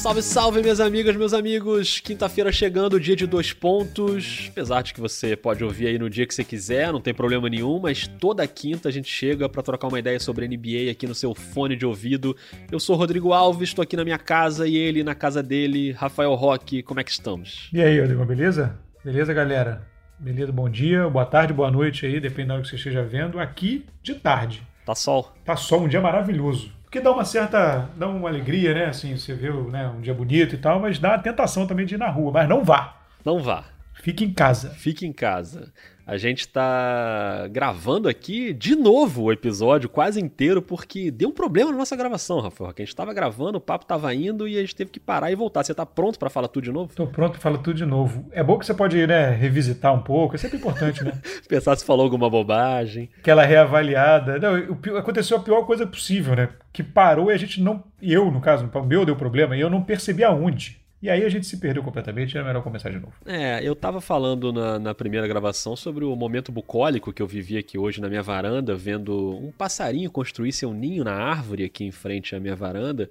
Salve, salve, minhas amigas, meus amigos! Quinta-feira chegando, dia de dois pontos. Apesar de que você pode ouvir aí no dia que você quiser, não tem problema nenhum, mas toda quinta a gente chega para trocar uma ideia sobre NBA aqui no seu fone de ouvido. Eu sou Rodrigo Alves, estou aqui na minha casa e ele na casa dele, Rafael Roque. Como é que estamos? E aí, Rodrigo, beleza? Beleza, galera? Beleza, bom dia, boa tarde, boa noite aí, dependendo da hora que você esteja vendo. Aqui de tarde. Tá sol. Tá sol, um dia maravilhoso. Porque dá uma certa. dá uma alegria, né? Assim, você vê né, um dia bonito e tal, mas dá a tentação também de ir na rua. Mas não vá. Não vá. Fique em casa. Fique em casa. A gente tá gravando aqui de novo o episódio quase inteiro porque deu um problema na nossa gravação, Rafael. Que a gente tava gravando, o papo tava indo e a gente teve que parar e voltar. Você tá pronto para falar tudo de novo? Tô pronto para falar tudo de novo. É bom que você pode, né, revisitar um pouco, é sempre importante, né? Pensar se falou alguma bobagem. Aquela reavaliada. Não, aconteceu a pior coisa possível, né? Que parou e a gente não. Eu, no caso, o meu deu problema e eu não percebi aonde. E aí a gente se perdeu completamente, era melhor começar de novo. É, eu tava falando na, na, primeira gravação sobre o momento bucólico que eu vivi aqui hoje na minha varanda, vendo um passarinho construir seu ninho na árvore aqui em frente à minha varanda.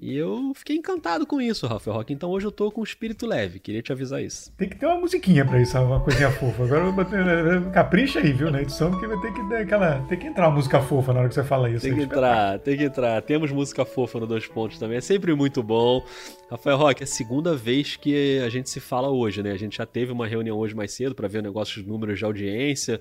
E eu fiquei encantado com isso, Rafael Rock. Então hoje eu tô com um espírito leve, queria te avisar isso. Tem que ter uma musiquinha pra isso, uma coisinha fofa. Agora eu bater, capricha aí, viu, na edição, porque vai ter que, aquela, tem que entrar uma música fofa na hora que você fala isso. Tem que entrar, tem que entrar. Temos música fofa no Dois Pontos também, é sempre muito bom. Rafael Rock, é a segunda vez que a gente se fala hoje, né? A gente já teve uma reunião hoje mais cedo para ver o negócio dos números de audiência,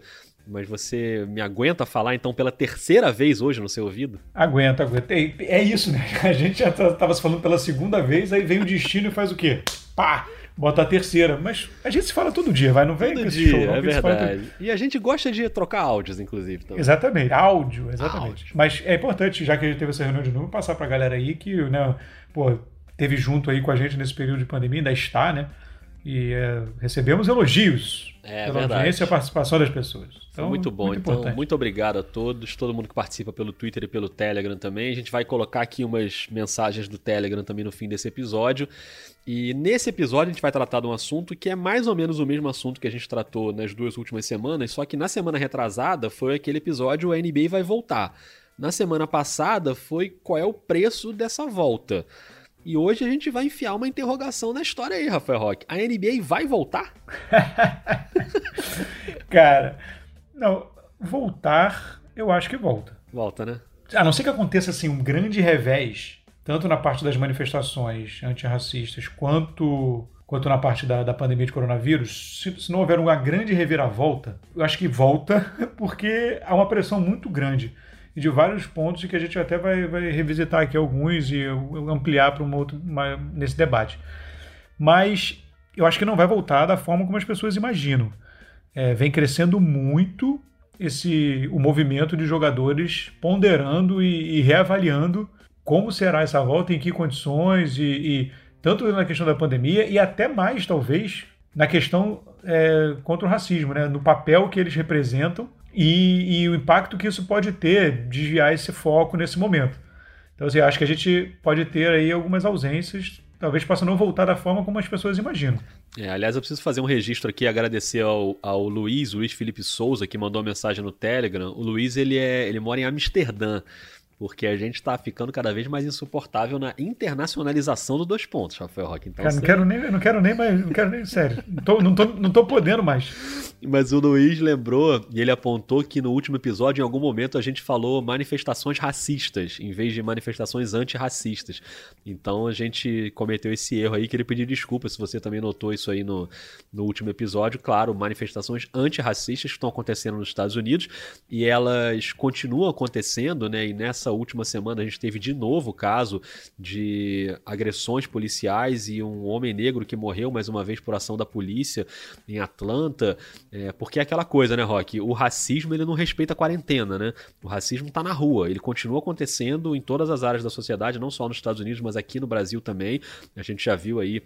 mas você me aguenta falar então pela terceira vez hoje no seu ouvido? Aguenta, aguenta. É isso, né? A gente já estava tá, se falando pela segunda vez, aí vem o destino e faz o quê? Pá! Bota a terceira. Mas a gente se fala todo dia, vai? Não vem todo dia, show, não, é verdade. E a gente gosta de trocar áudios, inclusive. Também. Exatamente, áudio, exatamente. Áudio. Mas é importante, já que a gente teve essa reunião de novo, passar para a galera aí que, né, pô, teve junto aí com a gente nesse período de pandemia, ainda está, né? E é, recebemos elogios é, pela verdade. audiência e a participação das pessoas. Então, muito bom. Muito então, importante. muito obrigado a todos, todo mundo que participa pelo Twitter e pelo Telegram também. A gente vai colocar aqui umas mensagens do Telegram também no fim desse episódio. E nesse episódio a gente vai tratar de um assunto que é mais ou menos o mesmo assunto que a gente tratou nas duas últimas semanas, só que na semana retrasada foi aquele episódio A NBA vai voltar. Na semana passada foi qual é o preço dessa volta. E hoje a gente vai enfiar uma interrogação na história aí, Rafael Roque. A NBA vai voltar? Cara, não, voltar, eu acho que volta. Volta, né? A não ser que aconteça assim um grande revés, tanto na parte das manifestações antirracistas quanto quanto na parte da, da pandemia de coronavírus, se, se não houver uma grande reviravolta, eu acho que volta porque há uma pressão muito grande e de vários pontos que a gente até vai, vai revisitar aqui alguns e ampliar para um outro uma, nesse debate. Mas eu acho que não vai voltar da forma como as pessoas imaginam. É, vem crescendo muito esse o movimento de jogadores ponderando e, e reavaliando como será essa volta, em que condições, e, e, tanto na questão da pandemia e até mais, talvez, na questão é, contra o racismo, né? no papel que eles representam e, e, o impacto que isso pode ter, desviar esse foco nesse momento. Então, assim, acho que a gente pode ter aí algumas ausências, talvez possa não voltar da forma como as pessoas imaginam. É, aliás, eu preciso fazer um registro aqui, agradecer ao, ao Luiz, Luiz Felipe Souza, que mandou uma mensagem no Telegram. O Luiz, ele, é, ele mora em Amsterdã porque a gente está ficando cada vez mais insuportável na internacionalização do dois pontos, Rafael Roque. Então, Cara, não, quero nem, não quero nem mais, não quero nem, sério, não tô, não, tô, não tô podendo mais. Mas o Luiz lembrou e ele apontou que no último episódio, em algum momento, a gente falou manifestações racistas, em vez de manifestações antirracistas. Então a gente cometeu esse erro aí, que ele pediu desculpa se você também notou isso aí no, no último episódio. Claro, manifestações antirracistas que estão acontecendo nos Estados Unidos e elas continuam acontecendo, né? E nessa nessa última semana a gente teve de novo o caso de agressões policiais e um homem negro que morreu mais uma vez por ação da polícia em Atlanta. É, porque é aquela coisa, né, Rock? O racismo ele não respeita a quarentena, né? O racismo tá na rua, ele continua acontecendo em todas as áreas da sociedade, não só nos Estados Unidos, mas aqui no Brasil também. A gente já viu aí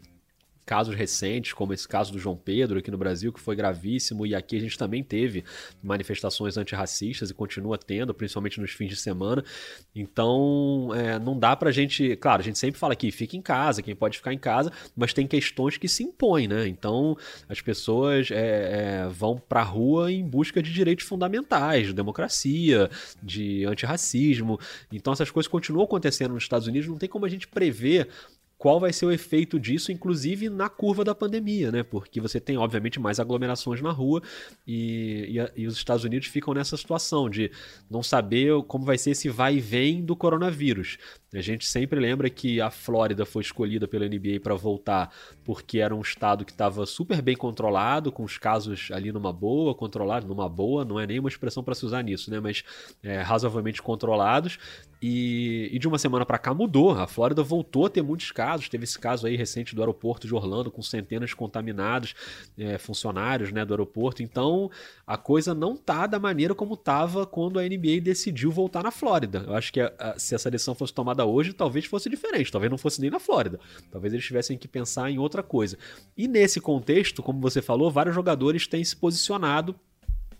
casos recentes, como esse caso do João Pedro aqui no Brasil, que foi gravíssimo, e aqui a gente também teve manifestações antirracistas e continua tendo, principalmente nos fins de semana. Então, é, não dá pra gente. Claro, a gente sempre fala aqui, fica em casa, quem pode ficar em casa, mas tem questões que se impõem, né? Então, as pessoas é, é, vão pra rua em busca de direitos fundamentais, de democracia, de antirracismo. Então, essas coisas continuam acontecendo nos Estados Unidos, não tem como a gente prever qual vai ser o efeito disso, inclusive na curva da pandemia, né? Porque você tem, obviamente, mais aglomerações na rua e, e, e os Estados Unidos ficam nessa situação de não saber como vai ser esse vai e vem do coronavírus. A gente sempre lembra que a Flórida foi escolhida pela NBA para voltar porque era um estado que estava super bem controlado, com os casos ali numa boa, controlado, numa boa, não é nenhuma expressão para se usar nisso, né? Mas é, razoavelmente controlados. E, e de uma semana para cá mudou. A Flórida voltou a ter muitos casos. Teve esse caso aí recente do aeroporto de Orlando com centenas de contaminados é, funcionários né, do aeroporto. Então a coisa não tá da maneira como estava quando a NBA decidiu voltar na Flórida. Eu acho que a, a, se essa decisão fosse tomada hoje, talvez fosse diferente. Talvez não fosse nem na Flórida. Talvez eles tivessem que pensar em outra coisa. E nesse contexto, como você falou, vários jogadores têm se posicionado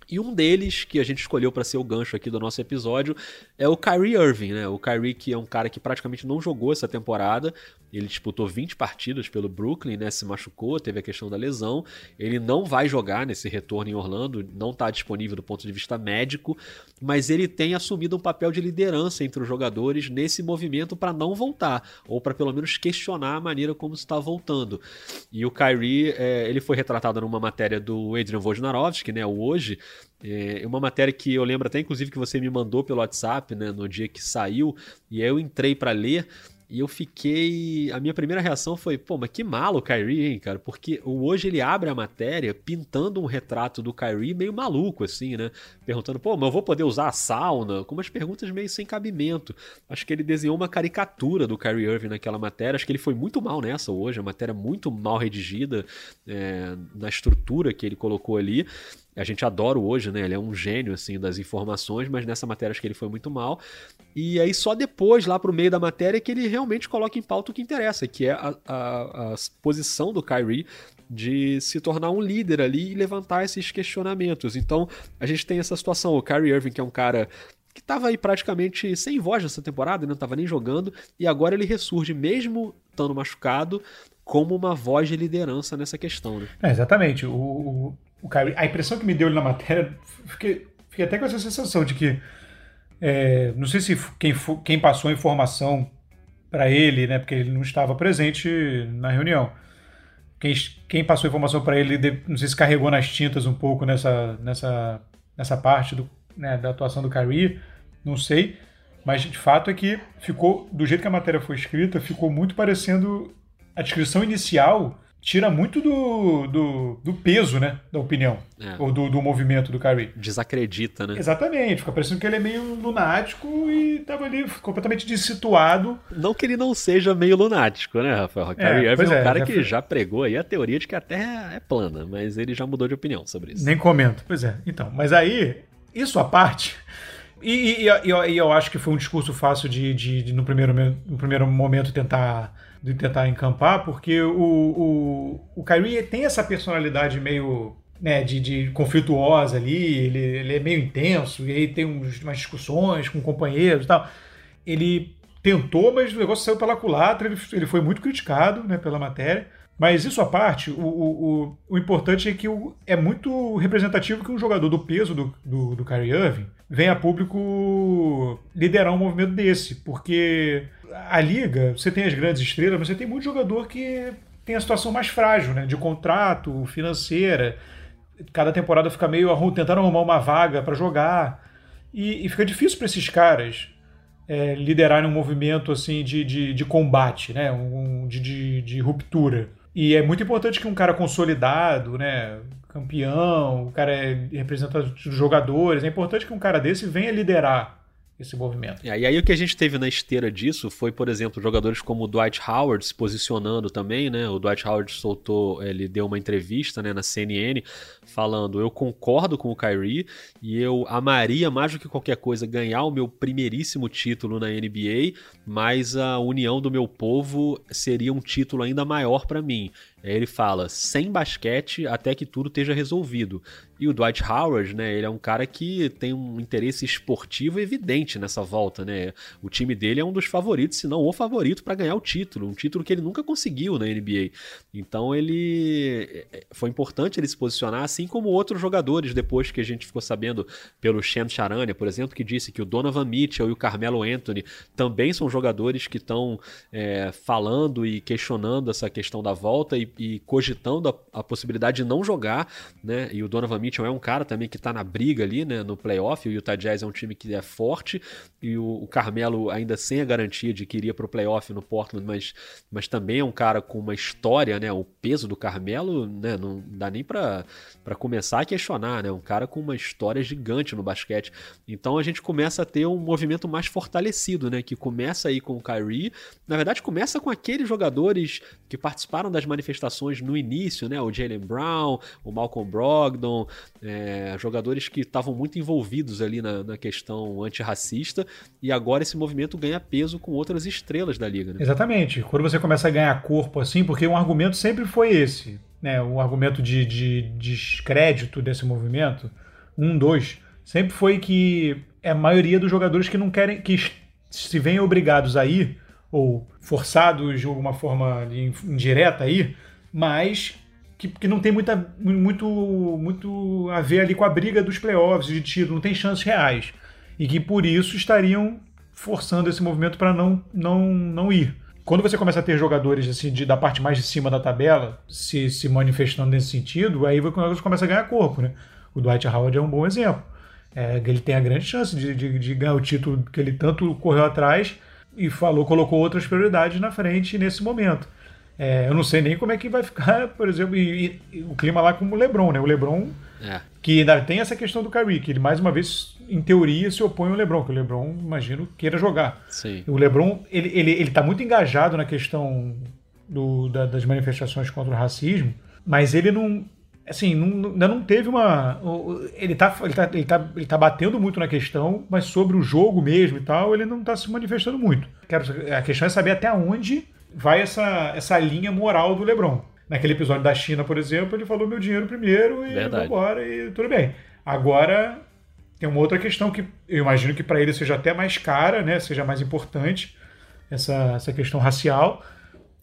e um deles, que a gente escolheu para ser o gancho aqui do nosso episódio, é o Kyrie Irving, né? O Kyrie que é um cara que praticamente não jogou essa temporada, ele disputou 20 partidas pelo Brooklyn, né? Se machucou, teve a questão da lesão. Ele não vai jogar nesse retorno em Orlando, não está disponível do ponto de vista médico, mas ele tem assumido um papel de liderança entre os jogadores nesse movimento para não voltar, ou para pelo menos questionar a maneira como está voltando. E o Kyrie, é, ele foi retratado numa matéria do Adrian Wojnarowski, né? O Hoje, é uma matéria que eu lembro até inclusive que você me mandou pelo WhatsApp, né, no dia que saiu, e aí eu entrei para ler e eu fiquei. A minha primeira reação foi, pô, mas que malo o Kyrie, hein, cara? Porque hoje ele abre a matéria pintando um retrato do Kyrie meio maluco, assim, né? Perguntando, pô, mas eu vou poder usar a sauna? Com umas perguntas meio sem cabimento. Acho que ele desenhou uma caricatura do Kyrie Irving naquela matéria. Acho que ele foi muito mal nessa hoje. A matéria muito mal redigida é, na estrutura que ele colocou ali a gente adora hoje, né? Ele é um gênio assim das informações, mas nessa matéria acho que ele foi muito mal. E aí só depois, lá pro meio da matéria, que ele realmente coloca em pauta o que interessa, que é a, a, a posição do Kyrie de se tornar um líder ali e levantar esses questionamentos. Então, a gente tem essa situação, o Kyrie Irving, que é um cara que estava aí praticamente sem voz nessa temporada, não estava nem jogando, e agora ele ressurge, mesmo estando machucado, como uma voz de liderança nessa questão. Né? É, exatamente. O, o Kyrie, a impressão que me deu na matéria, fiquei, fiquei até com essa sensação de que, é, não sei se quem, quem passou a informação para ele, né, porque ele não estava presente na reunião, quem, quem passou a informação para ele, não sei se carregou nas tintas um pouco nessa, nessa, nessa parte do, né, da atuação do Kyrie, não sei, mas de fato é que ficou, do jeito que a matéria foi escrita, ficou muito parecendo a descrição inicial tira muito do, do, do, peso, né, da opinião, é. ou do, do, movimento do Kyrie. Desacredita, né? Exatamente, fica parecendo que ele é meio lunático e tava ali completamente dissituado. Não que ele não seja meio lunático, né, Rafael? O Kyrie é, Irving é um é, cara que já pregou aí a teoria de que a Terra é plana, mas ele já mudou de opinião sobre isso. Nem comento. Pois é, então, mas aí, isso à parte... E, e, e, e eu acho que foi um discurso fácil de, de, de no, primeiro, no primeiro momento tentar de tentar encampar, porque o, o, o Kyrie tem essa personalidade meio né, de, de conflituosa ali, ele, ele é meio intenso, e aí tem uns, umas discussões com companheiros e tal. Ele tentou, mas o negócio saiu pela culatra, ele, ele foi muito criticado né, pela matéria. Mas isso à parte, o, o, o importante é que o, é muito representativo que um jogador do peso do, do, do Kyrie Irving venha a público liderar um movimento desse, porque a liga, você tem as grandes estrelas, mas você tem muito jogador que tem a situação mais frágil, né? De contrato, financeira. Cada temporada fica meio tentando arrumar uma vaga para jogar. E, e, fica difícil para esses caras é, liderarem um movimento assim de, de, de combate, né? Um, de, de, de, ruptura. E é muito importante que um cara consolidado, né? campeão, o cara é representante dos jogadores, é importante que um cara desse venha liderar esse movimento. É, e aí o que a gente teve na esteira disso foi, por exemplo, jogadores como o Dwight Howard se posicionando também, né? O Dwight Howard soltou, ele deu uma entrevista né, na CNN falando: eu concordo com o Kyrie e eu amaria mais do que qualquer coisa ganhar o meu primeiríssimo título na NBA, mas a união do meu povo seria um título ainda maior para mim. Aí ele fala: sem basquete até que tudo esteja resolvido. E o Dwight Howard, né, ele é um cara que tem um interesse esportivo evidente nessa volta, né? O time dele é um dos favoritos, se não o favorito para ganhar o título, um título que ele nunca conseguiu na NBA. Então ele é, é, foi importante ele se posicionar, assim como outros jogadores depois que a gente ficou sabendo pelo Shem Charania, por exemplo, que disse que o Donovan Mitchell e o Carmelo Anthony também são jogadores que estão é, falando e questionando essa questão da volta e, e cogitando a, a, possibilidade de não jogar, né? E o Donovan Mitchell é um cara também que está na briga ali, né, no playoff. O Utah Jazz é um time que é forte e o, o Carmelo ainda sem a garantia de que iria para o playoff no Portland, mas, mas também é um cara com uma história, né? O peso do Carmelo, né, não dá nem para começar a questionar, né? Um cara com uma história gigante no basquete. Então a gente começa a ter um movimento mais fortalecido, né? Que começa aí com o Kyrie. Na verdade, começa com aqueles jogadores que participaram das manifestações no início, né? O Jalen Brown, o Malcolm Brogdon, é, jogadores que estavam muito envolvidos ali na, na, questão antirracista, e agora esse movimento ganha peso com outras estrelas da liga. Né? Exatamente. Quando você começa a ganhar corpo assim, porque um argumento sempre foi esse, né? O argumento de, de, de descrédito desse movimento, um, dois, sempre foi que é a maioria dos jogadores que não querem, que se veem obrigados a ir, ou forçados de alguma forma indireta a ir, mas que, que não tem muita, muito, muito a ver ali com a briga dos playoffs de título, não tem chances reais. E que por isso estariam forçando esse movimento para não, não, não ir. Quando você começa a ter jogadores assim de, da parte mais de cima da tabela se, se manifestando nesse sentido, aí você começa a ganhar corpo. Né? O Dwight Howard é um bom exemplo. É, ele tem a grande chance de, de, de ganhar o título que ele tanto correu atrás e falou, colocou outras prioridades na frente nesse momento. É, eu não sei nem como é que vai ficar, por exemplo, e, e, o clima lá com o LeBron, né? O LeBron, é. que ainda tem essa questão do Kyrie, que ele mais uma vez, em teoria, se opõe ao LeBron, que o LeBron, imagino, queira jogar. Sim. O LeBron, ele, ele, ele tá muito engajado na questão do, da, das manifestações contra o racismo, mas ele não, assim, não, ainda não teve uma. Ele tá, ele, tá, ele, tá, ele tá batendo muito na questão, mas sobre o jogo mesmo e tal, ele não está se manifestando muito. Quero, a questão é saber até onde vai essa, essa linha moral do LeBron. Naquele episódio da China, por exemplo, ele falou meu dinheiro primeiro e vambora e tudo bem. Agora tem uma outra questão que eu imagino que para ele seja até mais cara, né? Seja mais importante essa, essa questão racial.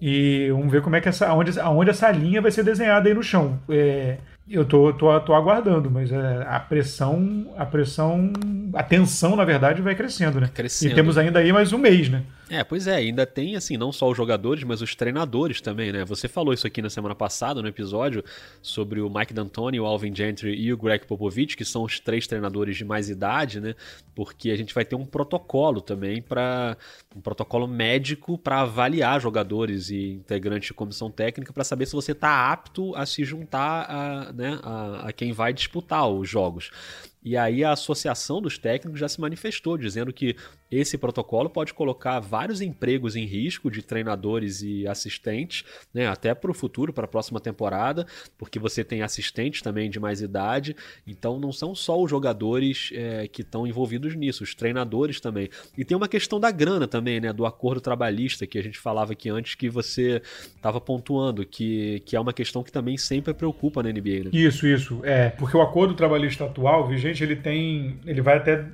E vamos ver como é que essa, aonde, aonde essa linha vai ser desenhada aí no chão. É, eu tô, tô, tô aguardando, mas é, a pressão, a pressão, a tensão, na verdade, vai crescendo, né? Crescendo. E temos ainda aí mais um mês, né? É, pois é, ainda tem, assim, não só os jogadores, mas os treinadores também, né? Você falou isso aqui na semana passada, no episódio, sobre o Mike D'Antoni, o Alvin Gentry e o Greg Popovich, que são os três treinadores de mais idade, né? Porque a gente vai ter um protocolo também para um protocolo médico para avaliar jogadores e integrantes de comissão técnica para saber se você está apto a se juntar a, né, a, a quem vai disputar os jogos. E aí a associação dos técnicos já se manifestou, dizendo que esse protocolo pode colocar vários empregos em risco de treinadores e assistentes, né, até para o futuro, para a próxima temporada, porque você tem assistentes também de mais idade. Então não são só os jogadores é, que estão envolvidos nisso, os treinadores também. E tem uma questão da grana também, né, do acordo trabalhista que a gente falava aqui antes que você estava pontuando, que, que é uma questão que também sempre preocupa na NBA. Né? Isso, isso. É, porque o acordo trabalhista atual, vigente, ele tem. ele vai até,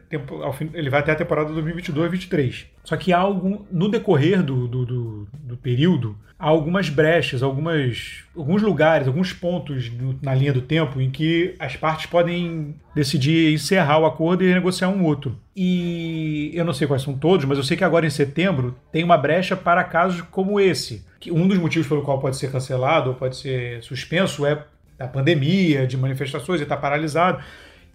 ele vai até a temporada 2020 22, 23. Só que há algum, no decorrer do, do, do, do período, há algumas brechas, algumas, alguns lugares, alguns pontos na linha do tempo em que as partes podem decidir encerrar o acordo e negociar um outro. E eu não sei quais são todos, mas eu sei que agora em setembro tem uma brecha para casos como esse. Que um dos motivos pelo qual pode ser cancelado ou pode ser suspenso é a pandemia, de manifestações, e está paralisado.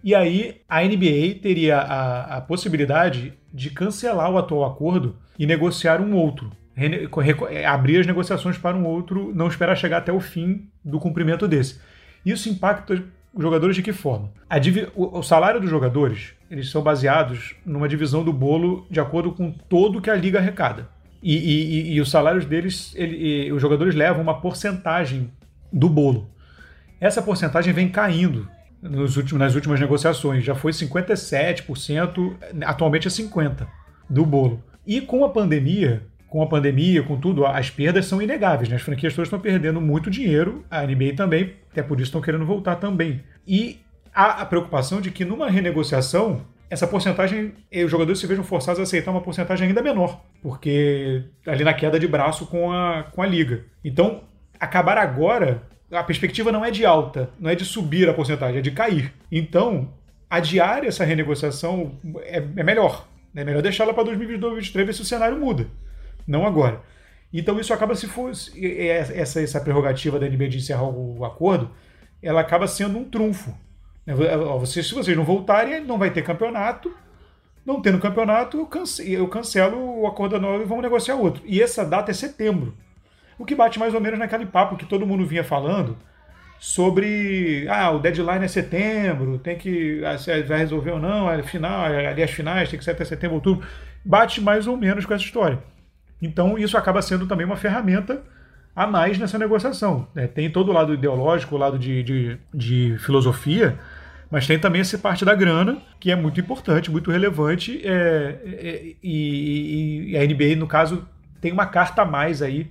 E aí a NBA teria a, a possibilidade de cancelar o atual acordo e negociar um outro. Abrir as negociações para um outro, não esperar chegar até o fim do cumprimento desse. Isso impacta os jogadores de que forma? o salário dos jogadores eles são baseados numa divisão do bolo de acordo com todo que a liga arrecada. E, e, e os salários deles, ele, os jogadores levam uma porcentagem do bolo. Essa porcentagem vem caindo nos últimos, nas últimas negociações. Já foi 57%, atualmente é 50% do bolo. E com a pandemia, com a pandemia, com tudo, as perdas são inegáveis, né? As franquias todas estão perdendo muito dinheiro, a NBA também, até por isso estão querendo voltar também. E há a preocupação de que numa renegociação, essa porcentagem, os jogadores se vejam forçados a aceitar uma porcentagem ainda menor, porque ali na queda de braço com a, com a liga. Então, acabar agora, a perspectiva não é de alta, não é de subir a porcentagem, é de cair. Então, adiar essa renegociação é, é melhor. É melhor deixá-la para 2022, 2023, ver se o cenário muda não agora. Então isso acaba se for essa, essa prerrogativa da NBA de encerrar o acordo, ela acaba sendo um trunfo. Né? Se vocês não voltarem, não vai ter campeonato. Não tendo campeonato, eu cancelo, eu cancelo o acordo anual e vamos negociar outro. E essa data é setembro. O que bate mais ou menos naquele papo que todo mundo vinha falando sobre ah, o deadline é setembro, tem que ah, se vai resolver ou não, é final, ali as finais, tem que ser até setembro, outubro. Bate mais ou menos com essa história. Então, isso acaba sendo também uma ferramenta a mais nessa negociação. É, tem todo o lado ideológico, o lado de, de, de, filosofia, mas tem também essa parte da grana, que é muito importante, muito relevante, é, é, e, e, a NBA, no caso, tem uma carta a mais aí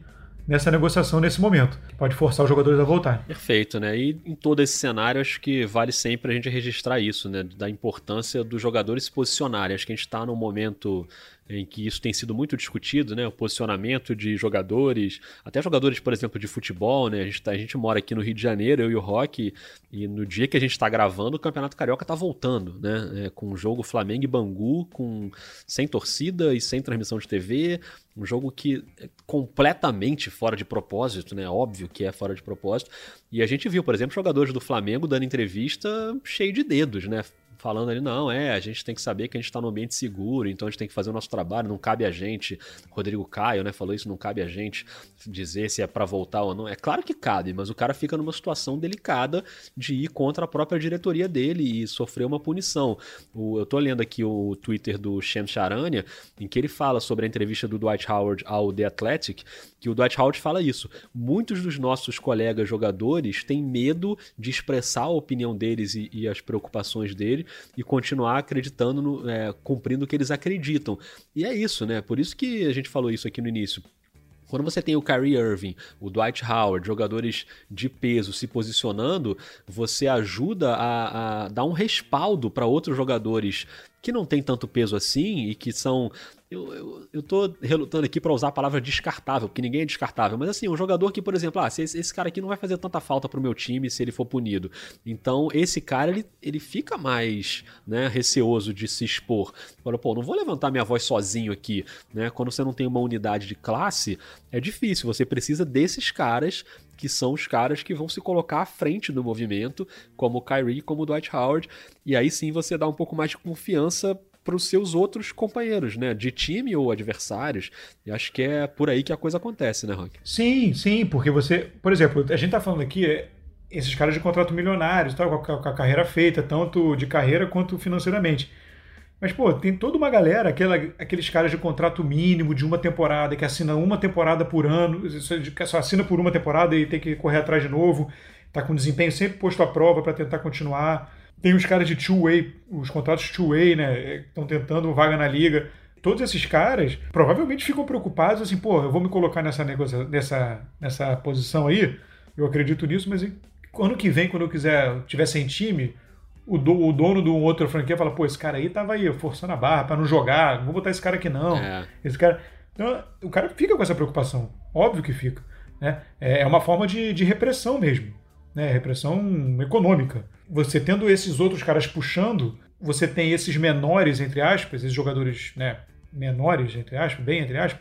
nessa negociação nesse momento, que pode forçar os jogadores a voltar. Perfeito, né? E em todo esse cenário, acho que vale sempre a gente registrar isso, né? Da importância dos jogadores se posicionarem. Acho que a gente está num momento em que isso tem sido muito discutido, né? O posicionamento de jogadores, até jogadores, por exemplo, de futebol, né? A gente, tá, a gente mora aqui no Rio de Janeiro, eu e o Rock, e no dia que a gente está gravando, o Campeonato Carioca está voltando, né? É, com o jogo Flamengo e Bangu, com, sem torcida e sem transmissão de TV, um jogo que é completamente fora de propósito, né? Óbvio que é fora de propósito. E a gente viu, por exemplo, jogadores do Flamengo dando entrevista cheio de dedos, né? Falando ali, não, é, a gente tem que saber que a gente está num ambiente seguro, então a gente tem que fazer o nosso trabalho, não cabe a gente. Rodrigo Caio, né, falou isso, não cabe a gente dizer se é para voltar ou não. É claro que cabe, mas o cara fica numa situação delicada de ir contra a própria diretoria dele e sofrer uma punição. O, eu tô lendo aqui o Twitter do Shem Charania, em que ele fala sobre a entrevista do Dwight Howard ao The Athletic, que o Dwight Howard fala isso. Muitos dos nossos colegas jogadores têm medo de expressar a opinião deles e, e as preocupações dele e continuar acreditando, no, é, cumprindo o que eles acreditam. E é isso, né? Por isso que a gente falou isso aqui no início. Quando você tem o Kyrie Irving, o Dwight Howard, jogadores de peso se posicionando, você ajuda a, a dar um respaldo para outros jogadores que não têm tanto peso assim e que são eu, eu, eu tô relutando aqui para usar a palavra descartável, porque ninguém é descartável, mas assim, um jogador que, por exemplo, ah, esse, esse cara aqui não vai fazer tanta falta pro meu time se ele for punido. Então, esse cara, ele, ele fica mais né, receoso de se expor. Fala, pô, não vou levantar minha voz sozinho aqui, né? Quando você não tem uma unidade de classe, é difícil, você precisa desses caras que são os caras que vão se colocar à frente do movimento, como o Kyrie, como o Dwight Howard, e aí sim você dá um pouco mais de confiança para os seus outros companheiros, né? De time ou adversários. E acho que é por aí que a coisa acontece, né, Rock? Sim, sim, porque você. Por exemplo, a gente tá falando aqui. É, esses caras de contrato milionários, tal, com, a, com a carreira feita, tanto de carreira quanto financeiramente. Mas, pô, tem toda uma galera, aquela, aqueles caras de contrato mínimo de uma temporada, que assina uma temporada por ano, só assina por uma temporada e tem que correr atrás de novo, tá com desempenho sempre posto à prova para tentar continuar. Tem os caras de two-way, os contratos two-way, né? Estão tentando vaga na liga. Todos esses caras provavelmente ficam preocupados assim, pô, eu vou me colocar nessa, negocia... nessa, nessa posição aí, eu acredito nisso, mas ano que vem, quando eu quiser, tiver sem time, o, do, o dono de um outro franquia fala, pô, esse cara aí tava aí forçando a barra para não jogar, não vou botar esse cara aqui não. É. Esse cara. Então, o cara fica com essa preocupação. Óbvio que fica. Né? É, é uma forma de, de repressão mesmo. Né? Repressão econômica você tendo esses outros caras puxando, você tem esses menores, entre aspas, esses jogadores né, menores, entre aspas, bem entre aspas,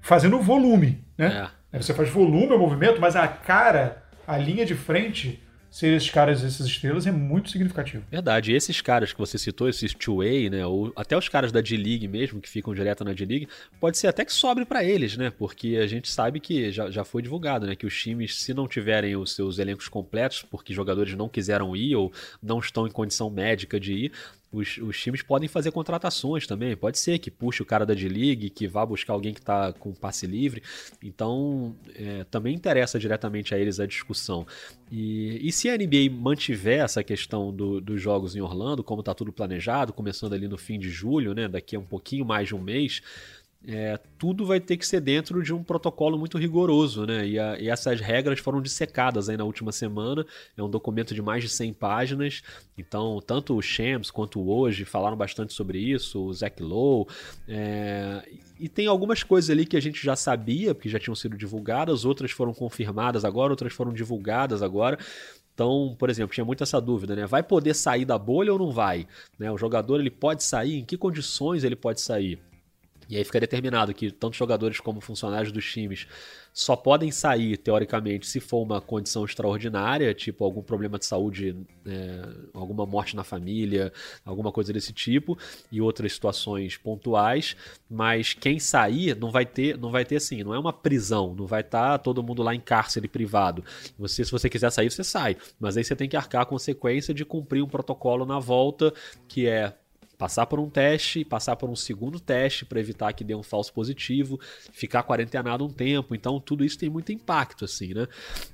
fazendo volume. Né? É. Você faz volume ao movimento, mas a cara, a linha de frente ser esses caras, essas estrelas, é muito significativo. Verdade. E esses caras que você citou, esses two-way, né? Ou até os caras da D-League mesmo, que ficam direto na D-League, pode ser até que sobre para eles, né? Porque a gente sabe que já, já foi divulgado, né? Que os times, se não tiverem os seus elencos completos, porque jogadores não quiseram ir ou não estão em condição médica de ir, os, os, times podem fazer contratações também. Pode ser que puxe o cara da D-League, que vá buscar alguém que está com passe livre. Então, é, também interessa diretamente a eles a discussão. E, e se a NBA mantiver essa questão do, dos jogos em Orlando, como está tudo planejado, começando ali no fim de julho, né, daqui a um pouquinho mais de um mês, é, tudo vai ter que ser dentro de um protocolo muito rigoroso, né? E, a, e, essas regras foram dissecadas aí na última semana. É um documento de mais de 100 páginas. Então, tanto o Shams quanto o Hoje falaram bastante sobre isso, o Zach Lowe. É, e tem algumas coisas ali que a gente já sabia, porque já tinham sido divulgadas, outras foram confirmadas agora, outras foram divulgadas agora. Então, por exemplo, tinha muito essa dúvida, né? Vai poder sair da bolha ou não vai? Né? O jogador ele pode sair? Em que condições ele pode sair? E aí fica determinado que tanto jogadores como funcionários dos times só podem sair, teoricamente, se for uma condição extraordinária, tipo algum problema de saúde, é, alguma morte na família, alguma coisa desse tipo, e outras situações pontuais. Mas quem sair não vai ter, não vai ter assim, não é uma prisão, não vai estar tá todo mundo lá em cárcere privado. Você, se você quiser sair, você sai. Mas aí você tem que arcar a consequência de cumprir um protocolo na volta, que é passar por um teste, passar por um segundo teste para evitar que dê um falso positivo, ficar quarentenado um tempo. Então, tudo isso tem muito impacto, assim, né?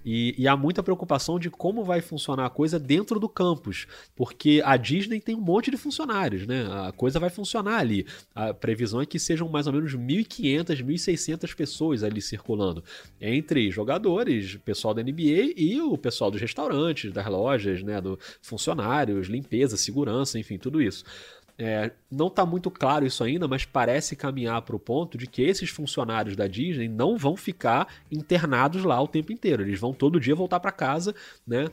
E, e, há muita preocupação de como vai funcionar a coisa dentro do campus, porque a Disney tem um monte de funcionários, né? A coisa vai funcionar ali. A previsão é que sejam mais ou menos 1.500, 1.600 pessoas ali circulando, entre jogadores, pessoal da NBA e o pessoal dos restaurantes, das lojas, né? Do funcionários, limpeza, segurança, enfim, tudo isso. É, não está muito claro isso ainda, mas parece caminhar para o ponto de que esses funcionários da Disney não vão ficar internados lá o tempo inteiro. Eles vão todo dia voltar para casa, né?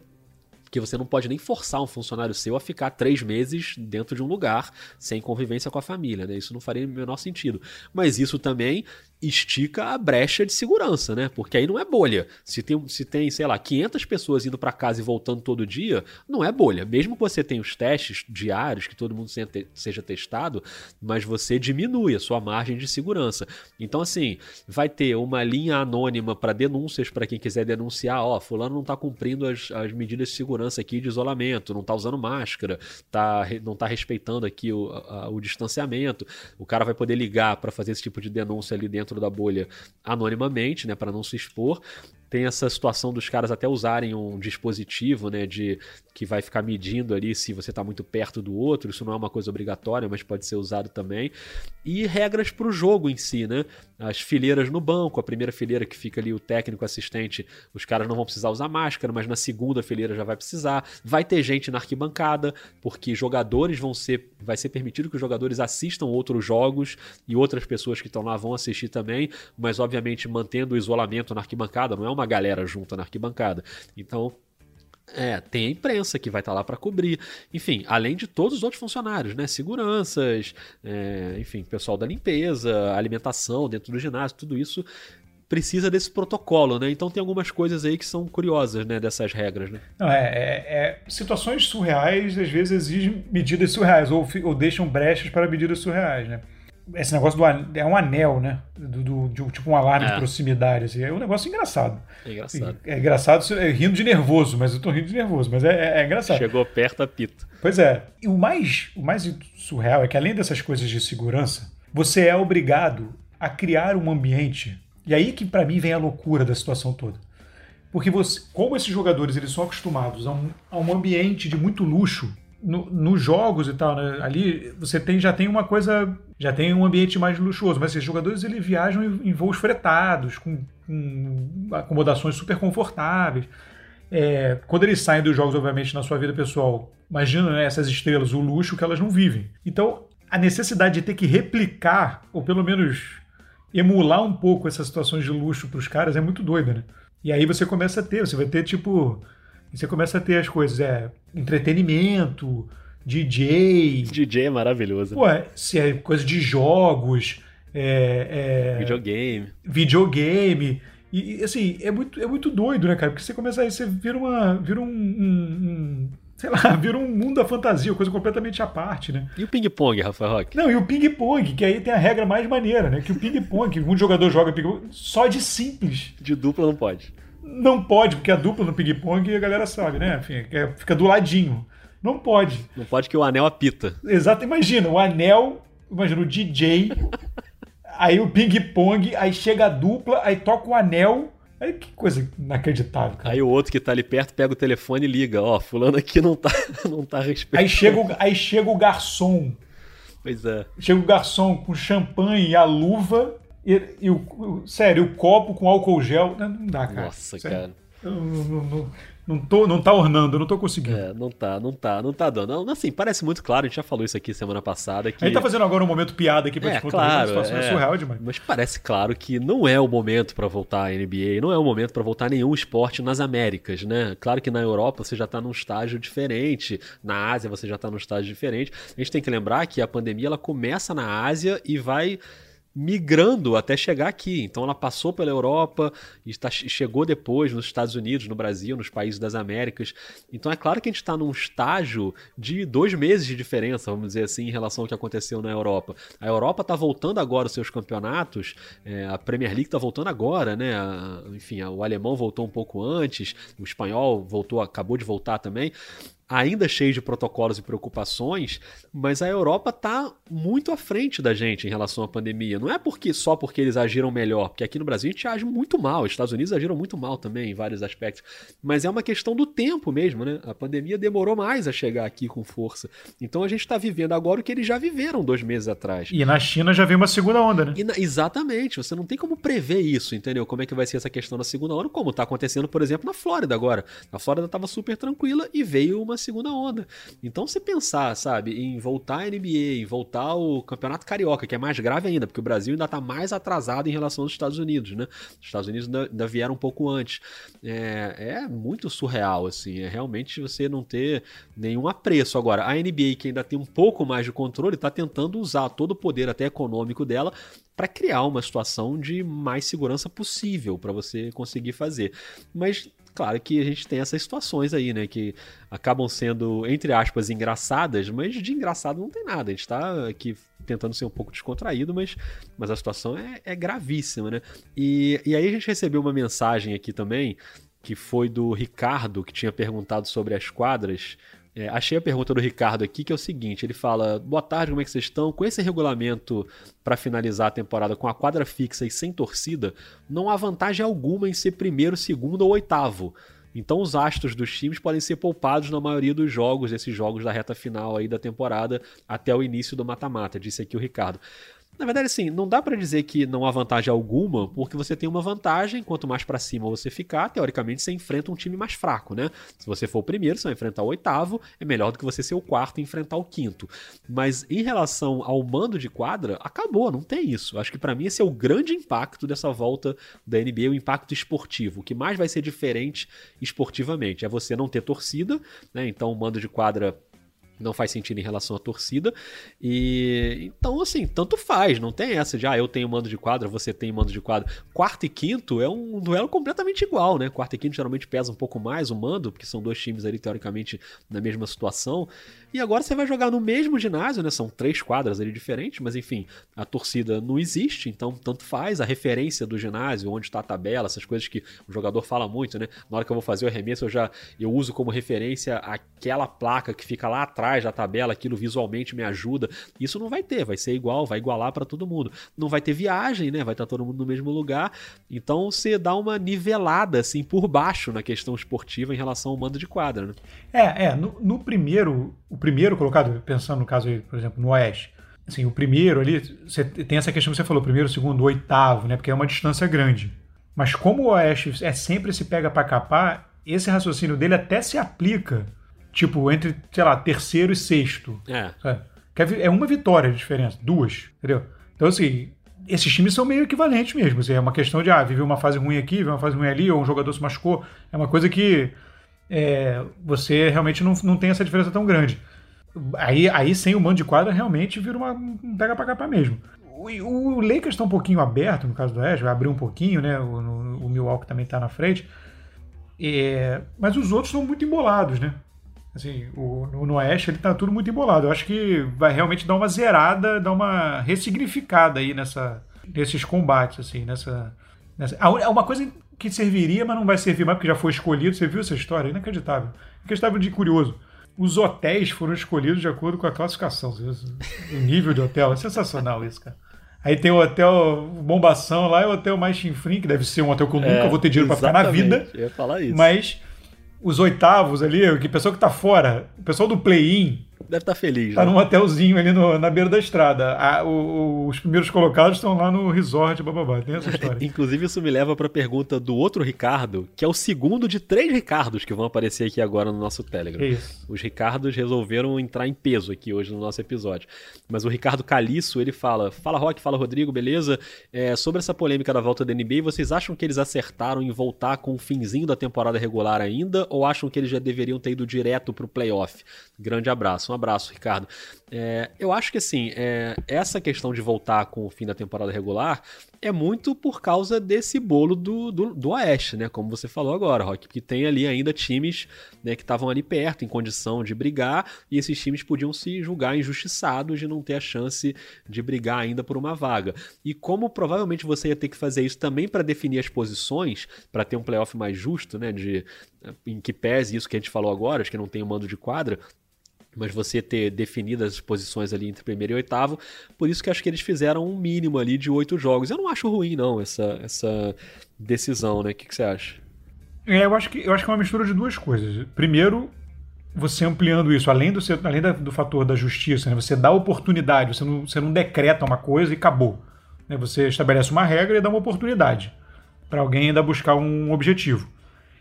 Porque você não pode nem forçar um funcionário seu a ficar três meses dentro de um lugar sem convivência com a família, né? Isso não faria o menor sentido. Mas isso também estica a brecha de segurança, né? Porque aí não é bolha. Se tem, se tem sei lá, 500 pessoas indo para casa e voltando todo dia, não é bolha. Mesmo que você tenha os testes diários, que todo mundo seja testado, mas você diminui a sua margem de segurança. Então, assim, vai ter uma linha anônima para denúncias para quem quiser denunciar, ó, fulano não está cumprindo as, as medidas de segurança aqui de isolamento, não está usando máscara, tá, não está respeitando aqui o, a, o distanciamento. O cara vai poder ligar para fazer esse tipo de denúncia ali dentro dentro da bolha anonimamente, né, para não se expor. Tem essa situação dos caras até usarem um dispositivo, né, de que vai ficar medindo ali se você está muito perto do outro. Isso não é uma coisa obrigatória, mas pode ser usado também. E regras para o jogo em si, né? As fileiras no banco, a primeira fileira que fica ali o técnico assistente, os caras não vão precisar usar máscara, mas na segunda fileira já vai precisar. Vai ter gente na arquibancada, porque jogadores vão ser, vai ser permitido que os jogadores assistam outros jogos e outras pessoas que estão lá vão assistir também, mas obviamente mantendo o isolamento na arquibancada, não é uma galera junta na arquibancada. Então, é, tem a imprensa que vai estar tá lá para cobrir. Enfim, além de todos os outros funcionários, né? Seguranças, é, enfim, pessoal da limpeza, alimentação dentro do ginásio, tudo isso precisa desse protocolo, né? Então tem algumas coisas aí que são curiosas, né? Dessas regras, né? Não, é, é, é situações surreais às vezes exigem medidas surreais ou, ou deixam brechas para medidas surreais, né? Esse negócio do é um anel, né? Do, do de, tipo um alarme é. de proximidade. Assim. É um negócio engraçado. É engraçado. É, é engraçado é, rindo de nervoso, mas eu tô rindo de nervoso, mas é, é, é engraçado. Chegou perto, apita. Pois é. E o mais, o mais surreal é que além dessas coisas de segurança, você é obrigado a criar um ambiente. E aí que para mim vem a loucura da situação toda. Porque você, como esses jogadores eles são acostumados a um, a um ambiente de muito luxo, no, nos jogos e tal, né? ali você tem, já tem uma coisa, já tem um ambiente mais luxuoso, mas esses jogadores eles viajam em, em voos fretados, com, com, acomodações super confortáveis. É, quando eles saem dos jogos, obviamente, na sua vida pessoal, imagina né, essas estrelas, o luxo que elas não vivem. Então, a necessidade de ter que replicar, ou pelo menos emular um pouco essas situações de luxo para os caras é muito doida, né? E aí você começa a ter, você vai ter tipo e você começa a ter as coisas, é entretenimento, DJ. DJ é maravilhoso. Pô, se é coisa de jogos, é, é, videogame. Videogame. E, assim, é muito, é muito doido, né, cara? Porque você começa aí, você vira uma. Vira um, um, um sei lá, vira um mundo da fantasia, coisa completamente à parte, né? E o ping-pong, Rafael Roque? Não, e o ping-pong, que aí tem a regra mais maneira, né? Que o ping-pong, um jogador joga ping-pong só de simples. De dupla não pode. Não pode, porque a dupla no ping-pong a galera sabe, né? Enfim, é, fica do ladinho. Não pode. Não pode que o anel apita. Exato, imagina, o anel, imagina o DJ, aí o ping-pong, aí chega a dupla, aí toca o anel. Aí que coisa inacreditável, cara. Aí o outro que tá ali perto pega o telefone e liga, ó, fulano aqui não tá, não tá respeitando. Aí chega o, aí chega o garçom. Pois é. Chega o garçom com champanhe e a luva e, e o, sério, o copo com álcool gel. Não dá, cara. Nossa, sério. cara. Não, não, não, não, tô, não tá ornando, não tô conseguindo. É, não tá, não tá, não tá dando. Não, assim, parece muito claro, a gente já falou isso aqui semana passada. Que... A gente tá fazendo agora um momento piada aqui pra é, te contar claro, uma é, surreal demais. Mas parece claro que não é o momento para voltar à NBA, não é o momento para voltar a nenhum esporte nas Américas, né? Claro que na Europa você já tá num estágio diferente, na Ásia você já tá num estágio diferente. A gente tem que lembrar que a pandemia ela começa na Ásia e vai migrando até chegar aqui. Então ela passou pela Europa e está, chegou depois nos Estados Unidos, no Brasil, nos países das Américas. Então é claro que a gente está num estágio de dois meses de diferença, vamos dizer assim, em relação ao que aconteceu na Europa. A Europa está voltando agora os seus campeonatos, é, a Premier League está voltando agora, né? A, enfim, a, o alemão voltou um pouco antes, o espanhol voltou, acabou de voltar também ainda cheio de protocolos e preocupações, mas a Europa está muito à frente da gente em relação à pandemia. Não é porque só porque eles agiram melhor, porque aqui no Brasil a gente age muito mal, os Estados Unidos agiram muito mal também em vários aspectos, mas é uma questão do tempo mesmo, né? A pandemia demorou mais a chegar aqui com força. Então a gente está vivendo agora o que eles já viveram dois meses atrás. E na China já veio uma segunda onda, né? Na, exatamente, você não tem como prever isso, entendeu? Como é que vai ser essa questão da segunda onda, como está acontecendo, por exemplo, na Flórida agora. A Flórida estava super tranquila e veio uma segunda onda. Então, se pensar, sabe, em voltar a NBA, em voltar ao Campeonato Carioca, que é mais grave ainda, porque o Brasil ainda está mais atrasado em relação aos Estados Unidos, né? Os Estados Unidos ainda, ainda vieram um pouco antes. É, é, muito surreal, assim, é realmente você não ter nenhum apreço. Agora, a NBA, que ainda tem um pouco mais de controle, está tentando usar todo o poder até econômico dela para criar uma situação de mais segurança possível para você conseguir fazer. Mas claro que a gente tem essas situações aí, né, que acabam sendo entre aspas engraçadas, mas de engraçado não tem nada. A gente está aqui tentando ser um pouco descontraído, mas, mas a situação é, é gravíssima, né? E, e aí a gente recebeu uma mensagem aqui também que foi do Ricardo, que tinha perguntado sobre as quadras é, achei a pergunta do Ricardo aqui, que é o seguinte: ele fala, boa tarde, como é que vocês estão? Com esse regulamento para finalizar a temporada com a quadra fixa e sem torcida, não há vantagem alguma em ser primeiro, segundo ou oitavo. Então os astros dos times podem ser poupados na maioria dos jogos, desses jogos da reta final aí da temporada até o início do mata-mata, disse aqui o Ricardo. Na verdade, assim, não dá para dizer que não há vantagem alguma, porque você tem uma vantagem, quanto mais para cima você ficar, teoricamente você enfrenta um time mais fraco, né? Se você for o primeiro, você vai enfrentar o oitavo, é melhor do que você ser o quarto e enfrentar o quinto. Mas em relação ao mando de quadra, acabou, não tem isso. Acho que para mim esse é o grande impacto dessa volta da NBA, o impacto esportivo. O que mais vai ser diferente esportivamente é você não ter torcida, né? Então o mando de quadra não faz sentido em relação à torcida. E então, assim, tanto faz, não tem essa de ah, eu tenho mando de quadra, você tem mando de quadra. Quarto e quinto é um duelo completamente igual, né? Quarto e quinto geralmente pesa um pouco mais o mando, porque são dois times ali teoricamente na mesma situação. E agora você vai jogar no mesmo ginásio, né? São três quadras ali diferentes, mas enfim, a torcida não existe, então tanto faz. A referência do ginásio, onde está a tabela, essas coisas que o jogador fala muito, né? Na hora que eu vou fazer o arremesso, eu já eu uso como referência aquela placa que fica lá atrás da tabela, aquilo visualmente me ajuda. Isso não vai ter, vai ser igual, vai igualar para todo mundo. Não vai ter viagem, né? Vai estar tá todo mundo no mesmo lugar. Então você dá uma nivelada assim por baixo na questão esportiva em relação ao mando de quadra, né? É, é, no, no primeiro o primeiro colocado, pensando no caso, por exemplo, no Oeste, assim, o primeiro ali, você tem essa questão que você falou, primeiro, segundo, oitavo, né? Porque é uma distância grande. Mas como o Oeste é sempre se pega para capar, esse raciocínio dele até se aplica, tipo, entre, sei lá, terceiro e sexto. É. É uma vitória de diferença, duas, entendeu? Então, assim, esses times são meio equivalentes mesmo. Assim, é uma questão de, ah, viver uma fase ruim aqui, viver uma fase ruim ali, ou um jogador se machucou. É uma coisa que é, você realmente não, não tem essa diferença tão grande. Aí, aí sem o mando de quadra, realmente vira uma, um pega pra capar mesmo. O, o Lakers está um pouquinho aberto, no caso do Oeste, vai abrir um pouquinho, né? O, no, o Milwaukee também está na frente. É, mas os outros estão muito embolados, né? Assim, o, no, Oeste ele tá tudo muito embolado. Eu acho que vai realmente dar uma zerada, dar uma ressignificada aí nessa, nesses combates, assim, nessa, nessa... Uma coisa que serviria, mas não vai servir mais porque já foi escolhido. Você viu essa história? Inacreditável. Inacreditável de curioso. Os hotéis foram escolhidos de acordo com a classificação. O nível de hotel. É sensacional isso, cara. Aí tem o hotel Bombação lá, e o hotel mais chinfrim, que deve ser um hotel que eu nunca é, vou ter dinheiro para ficar na vida. Eu ia falar isso. Mas os oitavos ali, que pessoal que tá fora, o pessoal do play-in, deve estar tá feliz. Tá né? num hotelzinho ali no, na beira da estrada. A, o, os primeiros colocados estão lá no resort, bababá. Tem essa história. Inclusive, isso me leva para a pergunta do outro Ricardo, que é o segundo de três Ricardos que vão aparecer aqui agora no nosso Telegram. Isso. Os Ricardos resolveram entrar em peso aqui hoje no nosso episódio. Mas o Ricardo Caliço, ele fala: Fala Rock, fala Rodrigo, beleza? É, sobre essa polêmica da volta da NBA, vocês acham que eles acertaram em voltar com o finzinho da temporada regular ainda? Ou acham que eles já deveriam ter ido direto pro playoff? Grande abraço. Um abraço, Ricardo. É, eu acho que assim, é, essa questão de voltar com o fim da temporada regular é muito por causa desse bolo do, do, do Oeste, né? Como você falou agora, Rock, que tem ali ainda times né, que estavam ali perto, em condição de brigar, e esses times podiam se julgar injustiçados de não ter a chance de brigar ainda por uma vaga. E como provavelmente você ia ter que fazer isso também para definir as posições, para ter um playoff mais justo, né? De, em que pese isso que a gente falou agora, acho que não tem o um mando de quadra, mas você ter definido as posições ali entre primeiro e oitavo, por isso que acho que eles fizeram um mínimo ali de oito jogos. Eu não acho ruim, não, essa, essa decisão, né? O que, que você acha? É, eu acho, que, eu acho que é uma mistura de duas coisas. Primeiro, você ampliando isso, além do, além do fator da justiça, né? você dá oportunidade, você não, você não decreta uma coisa e acabou. Né? Você estabelece uma regra e dá uma oportunidade para alguém ainda buscar um objetivo.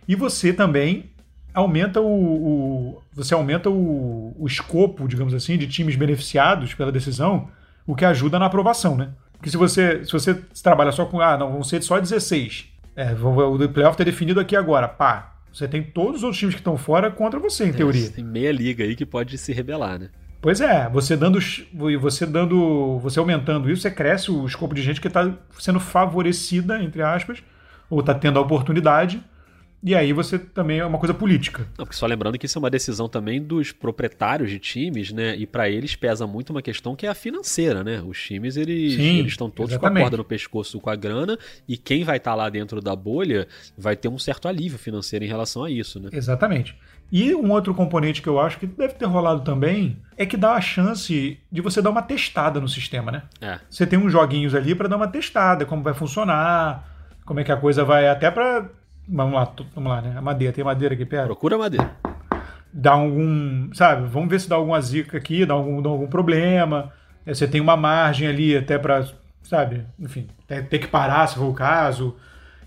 E você também aumenta o, o você aumenta o, o, escopo, digamos assim, de times beneficiados pela decisão, o que ajuda na aprovação, né? Porque se você, se você trabalha só com, ah, não, vão ser só 16, é, o playoff está definido aqui agora, pá, você tem todos os outros times que estão fora contra você, em é, teoria. Tem meia liga aí que pode se rebelar, né? Pois é, você dando, você dando, você aumentando isso, você cresce o escopo de gente que está sendo favorecida, entre aspas, ou está tendo a oportunidade e aí você também é uma coisa política. Não, porque só lembrando que isso é uma decisão também dos proprietários de times, né? E para eles pesa muito uma questão que é a financeira, né? Os times eles Sim, eles estão todos exatamente. com a corda no pescoço com a grana e quem vai estar tá lá dentro da bolha vai ter um certo alívio financeiro em relação a isso, né? Exatamente. E um outro componente que eu acho que deve ter rolado também é que dá a chance de você dar uma testada no sistema, né? É. Você tem uns joguinhos ali para dar uma testada, como vai funcionar, como é que a coisa vai, até para Vamos lá, vamos lá, né? A madeira, tem madeira aqui perto? Procura madeira. Dá algum. Sabe, vamos ver se dá alguma zica aqui, dá algum, dá algum problema. É, você tem uma margem ali até para, sabe, enfim, ter que parar se for o caso.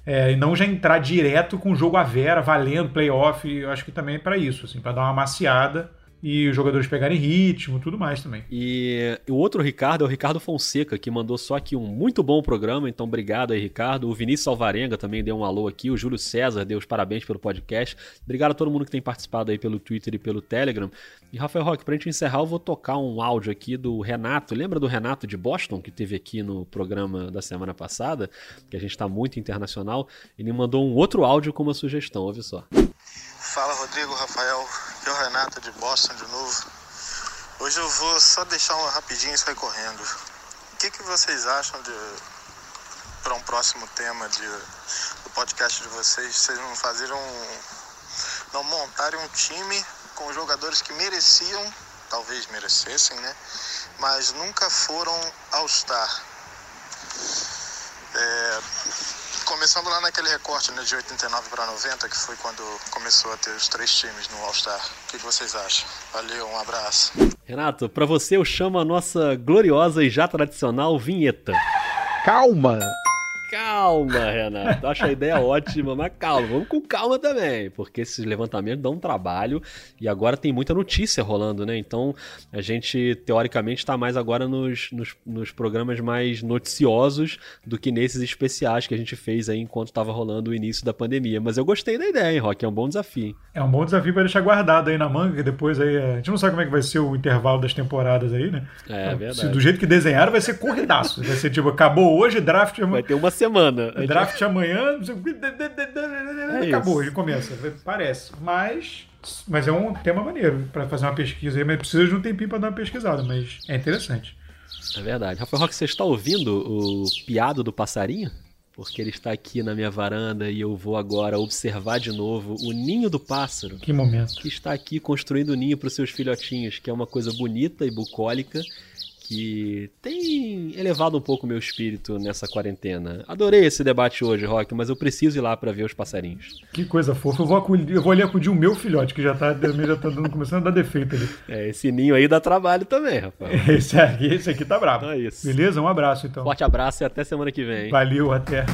É, e não já entrar direto com o jogo à vera, valendo, playoff. Eu acho que também é para isso, assim, para dar uma maciada e os jogadores pegarem ritmo, tudo mais também. E o outro Ricardo é o Ricardo Fonseca, que mandou só aqui um muito bom programa, então obrigado aí, Ricardo. O Vinícius Alvarenga também deu um alô aqui, o Júlio César deu os parabéns pelo podcast. Obrigado a todo mundo que tem participado aí pelo Twitter e pelo Telegram. E Rafael Roque, pra gente encerrar, eu vou tocar um áudio aqui do Renato. Lembra do Renato de Boston, que teve aqui no programa da semana passada, que a gente tá muito internacional? Ele mandou um outro áudio com uma sugestão, ouve só. Fala Rodrigo, Rafael, aqui é o Renato de Boston de novo. Hoje eu vou só deixar um rapidinho e sair correndo. O que, que vocês acham de para um próximo tema de, do podcast de vocês? Vocês não fazeram não montarem um time com jogadores que mereciam, talvez merecessem, né? Mas nunca foram ao Star. É, começando lá naquele recorte né, de 89 para 90, que foi quando começou a ter os três times no All-Star. O que, que vocês acham? Valeu, um abraço. Renato, para você eu chamo a nossa gloriosa e já tradicional vinheta. Calma! Calma, Renato. Acho a ideia ótima, mas calma. Vamos com calma também, porque esses levantamentos dão um trabalho e agora tem muita notícia rolando, né? Então a gente, teoricamente, está mais agora nos, nos, nos, programas mais noticiosos do que nesses especiais que a gente fez aí enquanto estava rolando o início da pandemia. Mas eu gostei da ideia, hein, Rock? É um bom desafio. É um bom desafio para deixar guardado aí na manga, que depois aí. A gente não sabe como é que vai ser o intervalo das temporadas aí, né? É, então, verdade. Se, do jeito que desenharam, vai ser corridaço. Vai ser tipo, acabou hoje, draft. Vai ter uma semana. Draft amanhã, é acabou, ele começa. Parece. Mas, mas é um tema maneiro para fazer uma pesquisa aí, mas precisa de um tempinho para dar uma pesquisada, mas é interessante. É verdade. Rafael Roque, você está ouvindo o piado do passarinho? Porque ele está aqui na minha varanda e eu vou agora observar de novo o ninho do pássaro. Que momento. Que está aqui construindo o ninho para os seus filhotinhos, que é uma coisa bonita e bucólica que tem elevado um pouco o meu espírito nessa quarentena. Adorei esse debate hoje, Rock, mas eu preciso ir lá para ver os passarinhos. Que coisa fofa. Eu vou, acudir, eu vou ali acudir o meu filhote, que já tá, já tá dando, começando a dar defeito ali. É, esse ninho aí dá trabalho também, rapaz. Esse aqui, esse aqui tá brabo. Então é isso. Beleza? Um abraço, então. Forte abraço e até semana que vem. Valeu, até.